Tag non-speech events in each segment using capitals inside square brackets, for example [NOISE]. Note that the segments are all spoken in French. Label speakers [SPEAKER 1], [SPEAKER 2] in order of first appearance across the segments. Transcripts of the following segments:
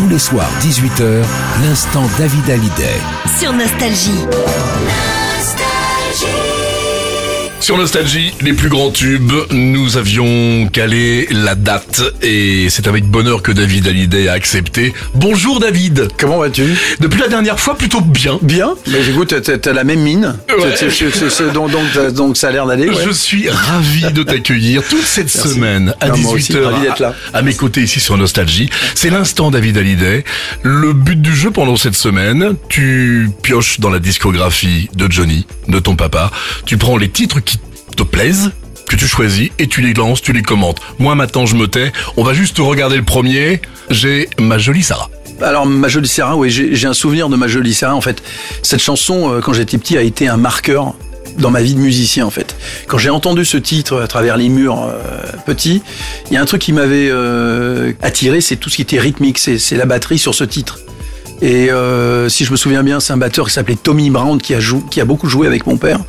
[SPEAKER 1] Tous les soirs, 18h, l'instant David Hallyday.
[SPEAKER 2] sur Nostalgie.
[SPEAKER 3] Sur Nostalgie, les plus grands tubes, nous avions calé la date et c'est avec bonheur que David Hallyday a accepté. Bonjour David
[SPEAKER 4] Comment vas-tu?
[SPEAKER 3] Depuis la dernière fois, plutôt bien.
[SPEAKER 4] Bien? Mais écoute, t'as- la même mine.
[SPEAKER 3] Ouais.
[SPEAKER 4] Donc, donc, t'as- donc ça a l'air d'aller. ouais.
[SPEAKER 3] Je suis ravi de t'accueillir toute cette
[SPEAKER 4] Merci.
[SPEAKER 3] semaine à
[SPEAKER 4] Non, moi aussi,
[SPEAKER 3] 18h
[SPEAKER 4] ravi d'être là.
[SPEAKER 3] à, à mes côtés ici sur Nostalgie. C'est l'instant David Hallyday. Le but du jeu pendant cette semaine, tu pioches dans la discographie de Johnny, de ton papa. Tu prends les titres qui te plaisent que tu choisis et tu les lances, tu les commentes. Moi maintenant je me tais, on va juste regarder le premier. J'ai ma jolie Sarah.
[SPEAKER 4] Alors, ma jolie Sarah, oui, j'ai un souvenir de ma jolie Sarah. En fait, cette chanson, euh, quand j'étais petit, a été un marqueur dans ma vie de musicien, en fait. Quand j'ai entendu ce titre à travers les murs euh, petits, il y a un truc qui m'avait euh, attiré, c'est tout ce qui était rythmique, c'est la batterie sur ce titre. Et euh, si je me souviens bien, c'est un batteur qui s'appelait Tommy Brown qui a, qui a beaucoup joué avec mon père,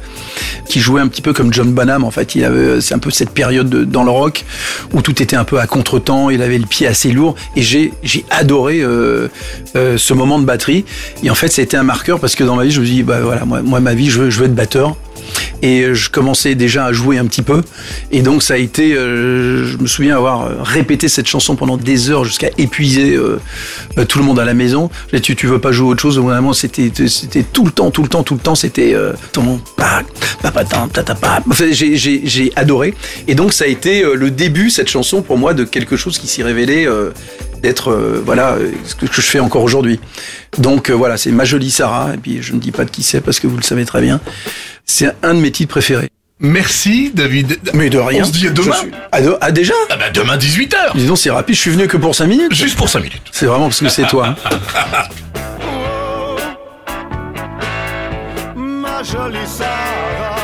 [SPEAKER 4] qui jouait un petit peu comme John Bonham. En fait, avait, c'est un peu cette période de- dans le rock où tout était un peu à contretemps. Il avait le pied assez lourd et j'ai adoré euh, euh, ce moment de batterie. Et en fait, c'était un marqueur parce que dans ma vie, je me dis bah voilà, moi, ma vie, je veux être batteur. Et je commençais déjà à jouer un petit peu. Et donc ça a été, euh, je me souviens avoir euh, répété cette chanson pendant des heures jusqu'à épuiser euh, euh, tout le monde à la maison. Je disais, tu, tu veux pas jouer autre chose? Vraiment, c'était, c'était tout le temps, tout le temps, tout le temps, c'était euh, ton. Enfin, j'ai, adoré. Et donc ça a été euh, le début cette chanson pour moi de quelque chose qui s'y révélait euh, d'être euh, voilà euh, ce que, je fais encore aujourd'hui. Donc euh, voilà, c'est ma jolie Sarah. Et puis je ne dis pas de qui c'est parce que vous le savez très bien. C'est un de mes titres préférés.
[SPEAKER 3] Merci David.
[SPEAKER 4] Mais de rien.
[SPEAKER 3] On se dit à demain.
[SPEAKER 4] suis- Ah, de- ah, déjà
[SPEAKER 3] Ah bah demain 18h.
[SPEAKER 4] Dis donc, c'est rapide, je suis venu que pour 5 minutes.
[SPEAKER 3] Juste pour 5 minutes.
[SPEAKER 4] C'est vraiment parce que c'est toi. hein. [LAUGHS]
[SPEAKER 5] ma jolie Sarah.